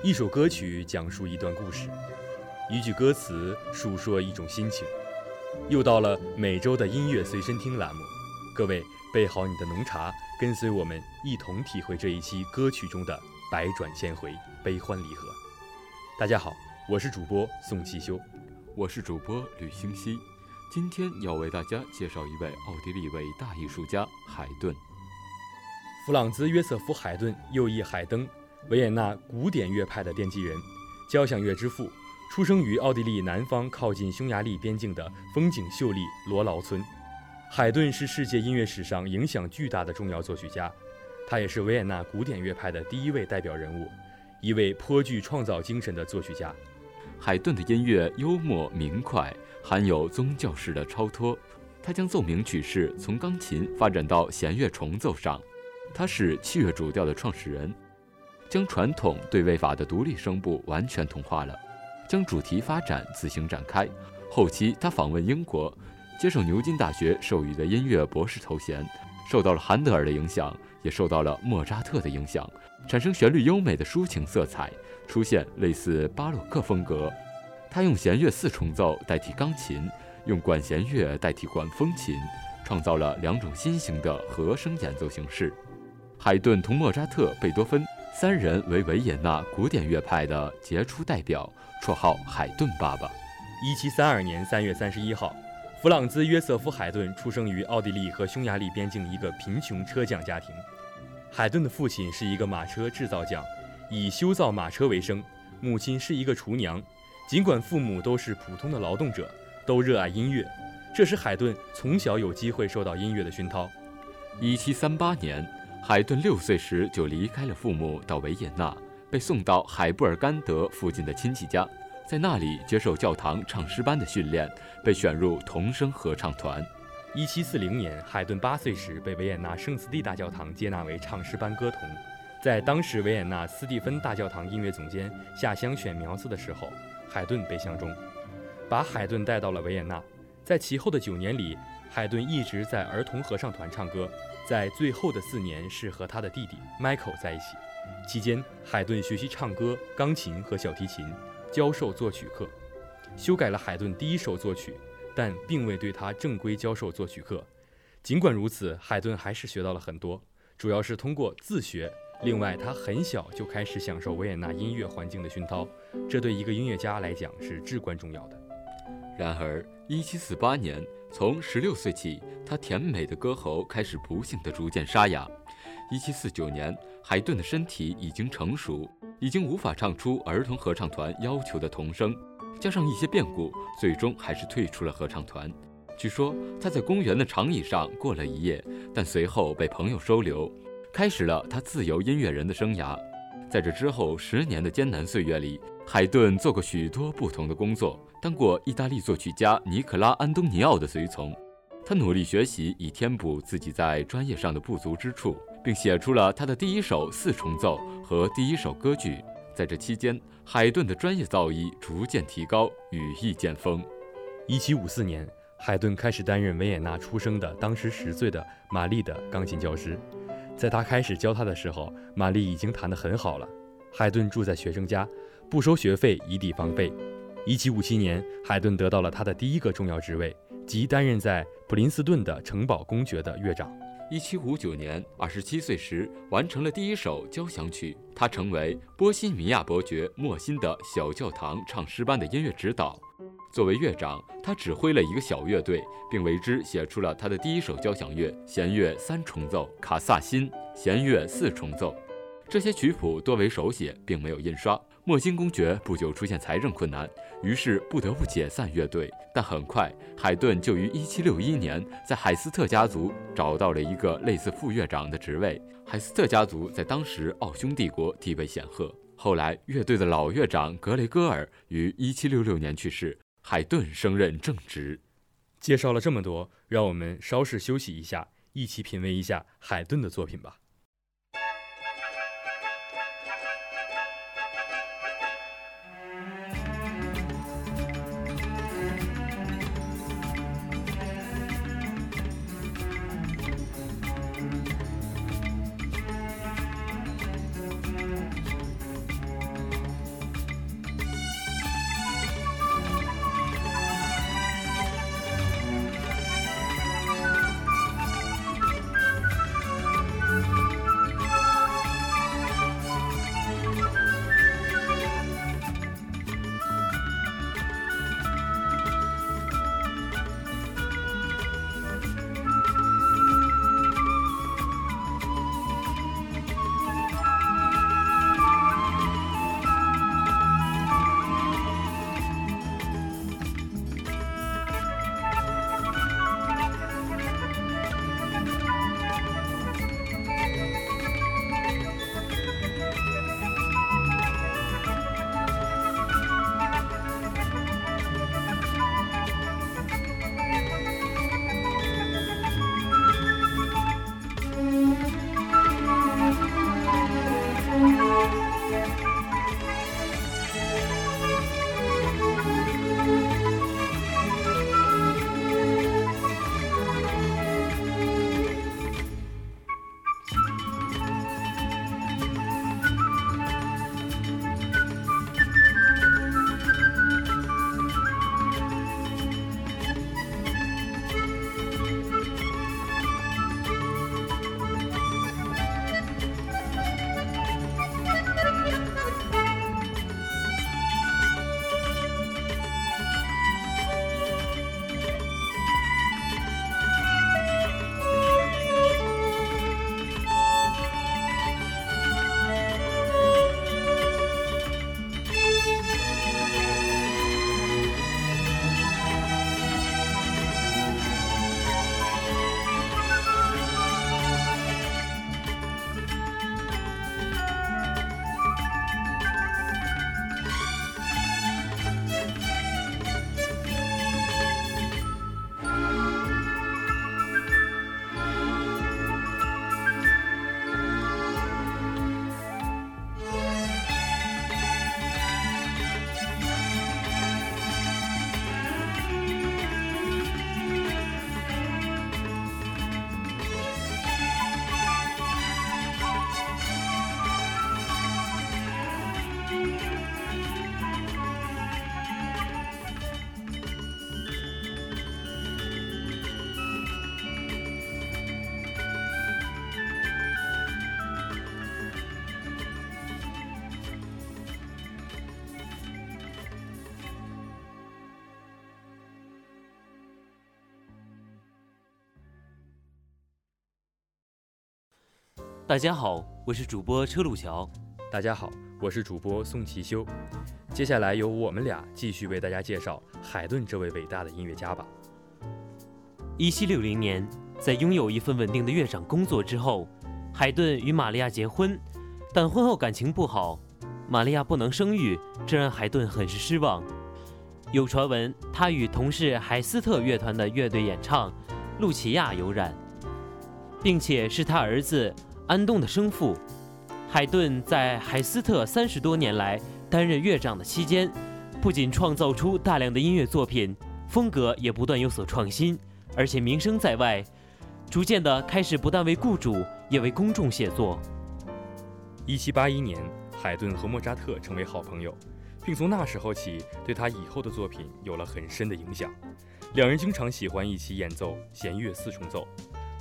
一首歌曲讲述一段故事，一句歌词述说一种心情。又到了每周的音乐随身听栏目，各位备好你的浓茶，跟随我们一同体会这一期歌曲中的百转千回、悲欢离合。大家好，我是主播宋其修，我是主播吕星熙，今天要为大家介绍一位奥地利伟大艺术家海顿。弗朗兹·约瑟夫·海顿，又译海登。维也纳古典乐派的奠基人，交响乐之父，出生于奥地利南方靠近匈牙利边境的风景秀丽罗劳村。海顿是世界音乐史上影响巨大的重要作曲家，他也是维也纳古典乐派的第一位代表人物，一位颇具创造精神的作曲家。海顿的音乐幽默明快，含有宗教式的超脱。他将奏鸣曲式从钢琴发展到弦乐重奏上，他是器乐主调的创始人。将传统对位法的独立声部完全同化了，将主题发展自行展开。后期他访问英国，接受牛津大学授予的音乐博士头衔，受到了韩德尔的影响，也受到了莫扎特的影响，产生旋律优美的抒情色彩，出现类似巴洛克风格。他用弦乐四重奏代替钢琴，用管弦乐代替管风琴，创造了两种新型的和声演奏形式。海顿同莫扎特、贝多芬。三人为维也纳古典乐派的杰出代表，绰号“海顿爸爸”。一七三二年三月三十一号，弗朗兹·约瑟夫·海顿出生于奥地利和匈牙利边境一个贫穷车匠家庭。海顿的父亲是一个马车制造匠，以修造马车为生；母亲是一个厨娘。尽管父母都是普通的劳动者，都热爱音乐，这使海顿从小有机会受到音乐的熏陶。一七三八年。海顿六岁时就离开了父母，到维也纳，被送到海布尔干德附近的亲戚家，在那里接受教堂唱诗班的训练，被选入童声合唱团。一七四零年，海顿八岁时被维也纳圣斯蒂大教堂接纳为唱诗班歌童。在当时维也纳斯蒂芬大教堂音乐总监下乡选苗子的时候，海顿被相中，把海顿带到了维也纳。在其后的九年里，海顿一直在儿童合唱团唱歌。在最后的四年是和他的弟弟 Michael 在一起，期间海顿学习唱歌、钢琴和小提琴，教授作曲课，修改了海顿第一首作曲，但并未对他正规教授作曲课。尽管如此，海顿还是学到了很多，主要是通过自学。另外，他很小就开始享受维也纳音乐环境的熏陶，这对一个音乐家来讲是至关重要的。然而，1748年。从十六岁起，他甜美的歌喉开始不幸地逐渐沙哑。一七四九年，海顿的身体已经成熟，已经无法唱出儿童合唱团要求的童声。加上一些变故，最终还是退出了合唱团。据说他在公园的长椅上过了一夜，但随后被朋友收留，开始了他自由音乐人的生涯。在这之后十年的艰难岁月里，海顿做过许多不同的工作。当过意大利作曲家尼可拉·安东尼奥的随从，他努力学习以填补自己在专业上的不足之处，并写出了他的第一首四重奏和第一首歌剧。在这期间，海顿的专业造诣逐渐提高，羽翼渐丰。1754年，海顿开始担任维也纳出生的、当时十岁的玛丽的钢琴教师。在他开始教他的时候，玛丽已经弹得很好了。海顿住在学生家，不收学费，一地方费。一七五七年，海顿得到了他的第一个重要职位，即担任在普林斯顿的城堡公爵的乐长。一七五九年，二十七岁时完成了第一首交响曲，他成为波西米亚伯爵莫辛的小教堂唱诗班的音乐指导。作为乐长，他指挥了一个小乐队，并为之写出了他的第一首交响乐弦乐三重奏《卡萨辛》，弦乐四重奏。这些曲谱多为手写，并没有印刷。莫辛公爵不久出现财政困难，于是不得不解散乐队。但很快，海顿就于1761年在海斯特家族找到了一个类似副乐长的职位。海斯特家族在当时奥匈帝国地位显赫。后来，乐队的老乐长格雷戈尔于1766年去世，海顿升任正职。介绍了这么多，让我们稍事休息一下，一起品味一下海顿的作品吧。大家好，我是主播车路桥。大家好，我是主播宋其修。接下来由我们俩继续为大家介绍海顿这位伟大的音乐家吧。一七六零年，在拥有一份稳定的乐长工作之后，海顿与玛利亚结婚，但婚后感情不好，玛利亚不能生育，这让海顿很是失望。有传闻他与同事海斯特乐团的乐队演唱露琪亚有染，并且是他儿子。安东的生父海顿在海斯特三十多年来担任乐长的期间，不仅创造出大量的音乐作品，风格也不断有所创新，而且名声在外，逐渐的开始不但为雇主，也为公众写作。一七八一年，海顿和莫扎特成为好朋友，并从那时候起对他以后的作品有了很深的影响。两人经常喜欢一起演奏弦乐四重奏。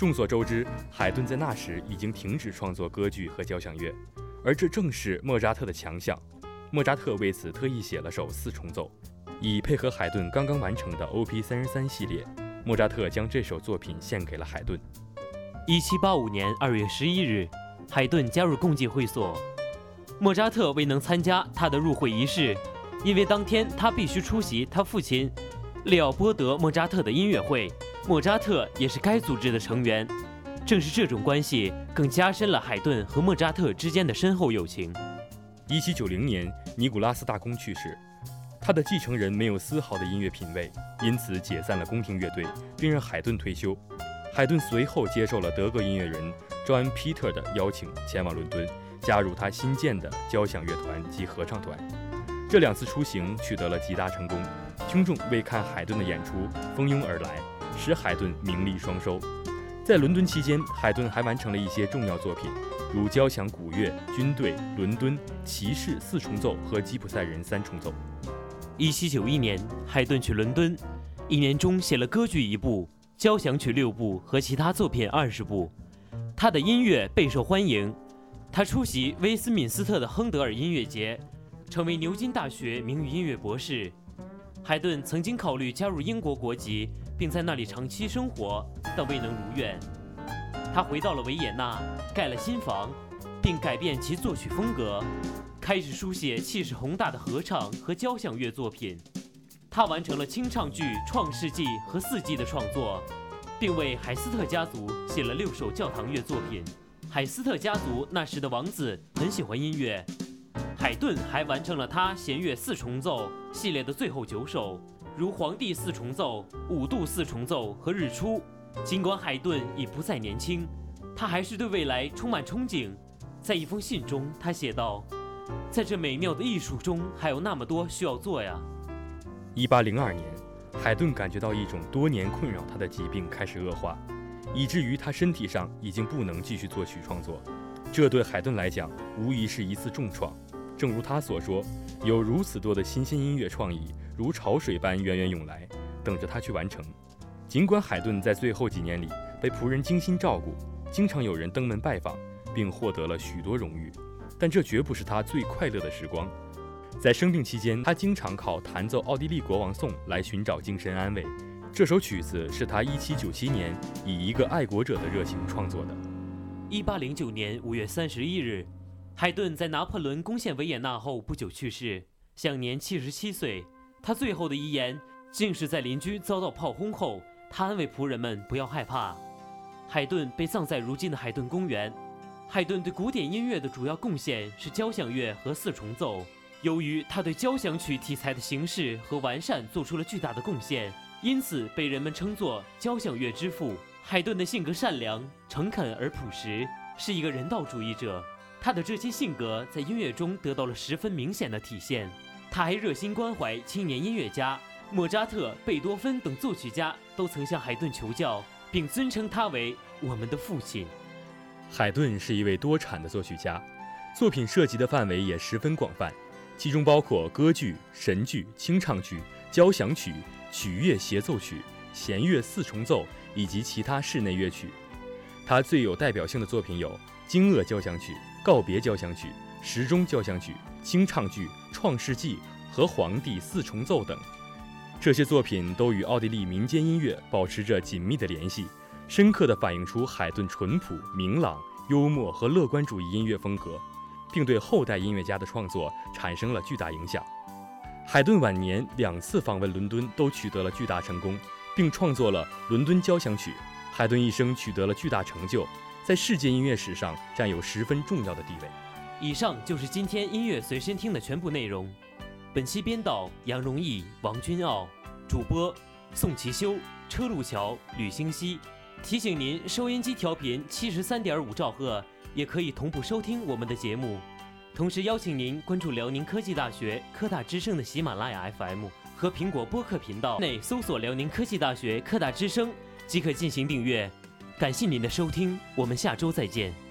众所周知，海顿在那时已经停止创作歌剧和交响乐，而这正是莫扎特的强项。莫扎特为此特意写了首四重奏，以配合海顿刚刚完成的 O.P. 三十三系列。莫扎特将这首作品献给了海顿。一七八五年二月十一日，海顿加入共济会所。莫扎特未能参加他的入会仪式，因为当天他必须出席他父亲利奥波德·莫扎特的音乐会。莫扎特也是该组织的成员，正是这种关系更加深了海顿和莫扎特之间的深厚友情。1790年，尼古拉斯大公去世，他的继承人没有丝毫的音乐品味，因此解散了宫廷乐队，并让海顿退休。海顿随后接受了德国音乐人 John Peter 的邀请，前往伦敦，加入他新建的交响乐团及合唱团。这两次出行取得了极大成功，听众为看海顿的演出蜂拥而来，使海顿名利双收。在伦敦期间，海顿还完成了一些重要作品，如交响古乐、军队、伦敦、骑士四重奏和吉普赛人三重奏。一七九一年，海顿去伦敦，一年中写了歌剧一部、交响曲六部和其他作品二十部。他的音乐备受欢迎，他出席威斯敏斯特的亨德尔音乐节。成为牛津大学名誉音乐博士，海顿曾经考虑加入英国国籍，并在那里长期生活，但未能如愿。他回到了维也纳，盖了新房，并改变其作曲风格，开始书写气势宏大的合唱和交响乐作品。他完成了清唱剧《创世纪》和《四季》的创作，并为海斯特家族写了六首教堂乐作品。海斯特家族那时的王子很喜欢音乐。海顿还完成了他弦乐四重奏系列的最后九首，如《皇帝四重奏》《五度四重奏》和《日出》。尽管海顿已不再年轻，他还是对未来充满憧憬。在一封信中，他写道：“在这美妙的艺术中，还有那么多需要做呀。一八零二年，海顿感觉到一种多年困扰他的疾病开始恶化，以至于他身体上已经不能继续作曲创作。这对海顿来讲，无疑是一次重创。正如他所说，有如此多的新鲜音乐创意，如潮水般源源涌来，等着他去完成。尽管海顿在最后几年里被仆人精心照顾，经常有人登门拜访，并获得了许多荣誉，但这绝不是他最快乐的时光。在生病期间，他经常靠弹奏奥地利国王颂来寻找精神安慰。这首曲子是他1797年以一个爱国者的热情创作的。1809年5月31日。海顿在拿破仑攻陷维也纳后不久去世，享年七十七岁。他最后的遗言竟是在邻居遭到炮轰后，他安慰仆人们不要害怕。海顿被葬在如今的海顿公园。海顿对古典音乐的主要贡献是交响乐和四重奏。由于他对交响曲题材的形式和完善做出了巨大的贡献，因此被人们称作交响乐之父。海顿的性格善良、诚恳而朴实，是一个人道主义者。他的这些性格在音乐中得到了十分明显的体现。他还热心关怀青年音乐家，莫扎特、贝多芬等作曲家都曾向海顿求教，并尊称他为我们的父亲。海顿是一位多产的作曲家，作品涉及的范围也十分广泛，其中包括歌剧、神剧、清唱剧、交响曲、曲乐协奏曲、弦乐四重奏以及其他室内乐曲。他最有代表性的作品有《惊愕交响曲》。告别交响曲、时钟交响曲、清唱剧《创世纪》和《皇帝四重奏》等，这些作品都与奥地利民间音乐保持着紧密的联系，深刻地反映出海顿淳朴、明朗、幽默和乐观主义音乐风格，并对后代音乐家的创作产生了巨大影响。海顿晚年两次访问伦敦都取得了巨大成功，并创作了《伦敦交响曲》。海顿一生取得了巨大成就。在世界音乐史上占有十分重要的地位。以上就是今天音乐随身听的全部内容。本期编导杨荣义、王君傲，主播宋其修、车路桥、吕星熙。提醒您，收音机调频七十三点五兆赫，也可以同步收听我们的节目。同时邀请您关注辽宁科技大学科大之声的喜马拉雅 FM 和苹果播客频道内搜索辽宁科技大学科大之声，即可进行订阅。感谢您的收听，我们下周再见。